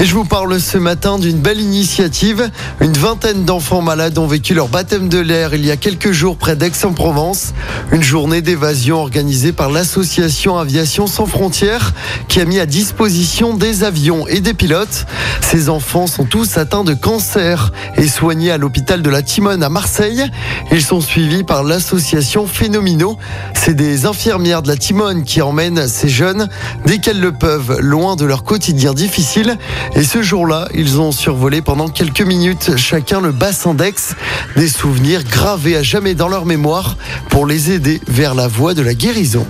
Et je vous parle ce matin d'une belle initiative. Une vingtaine d'enfants malades ont vécu leur baptême de l'air il y a quelques jours près d'Aix-en-Provence. Une journée d'évasion organisée par l'association Aviation sans frontières qui a mis à disposition des avions et des pilotes. Ces enfants sont tous atteints de cancer et soignés à l'hôpital de la Timone à Marseille. Ils sont suivis par l'association Phénomino. C'est des infirmières de la Timone qui emmènent ces jeunes dès qu'elles le peuvent loin de leur quotidien difficile. Et ce jour-là, ils ont survolé pendant quelques minutes chacun le bassin d'Aix, des souvenirs gravés à jamais dans leur mémoire pour les aider vers la voie de la guérison.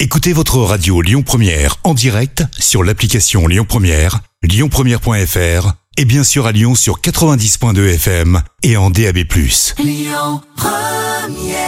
Écoutez votre radio Lyon Première en direct sur l'application Lyon Première, lyonpremière.fr et bien sûr à Lyon sur 90.2 FM et en DAB+. Lyon Première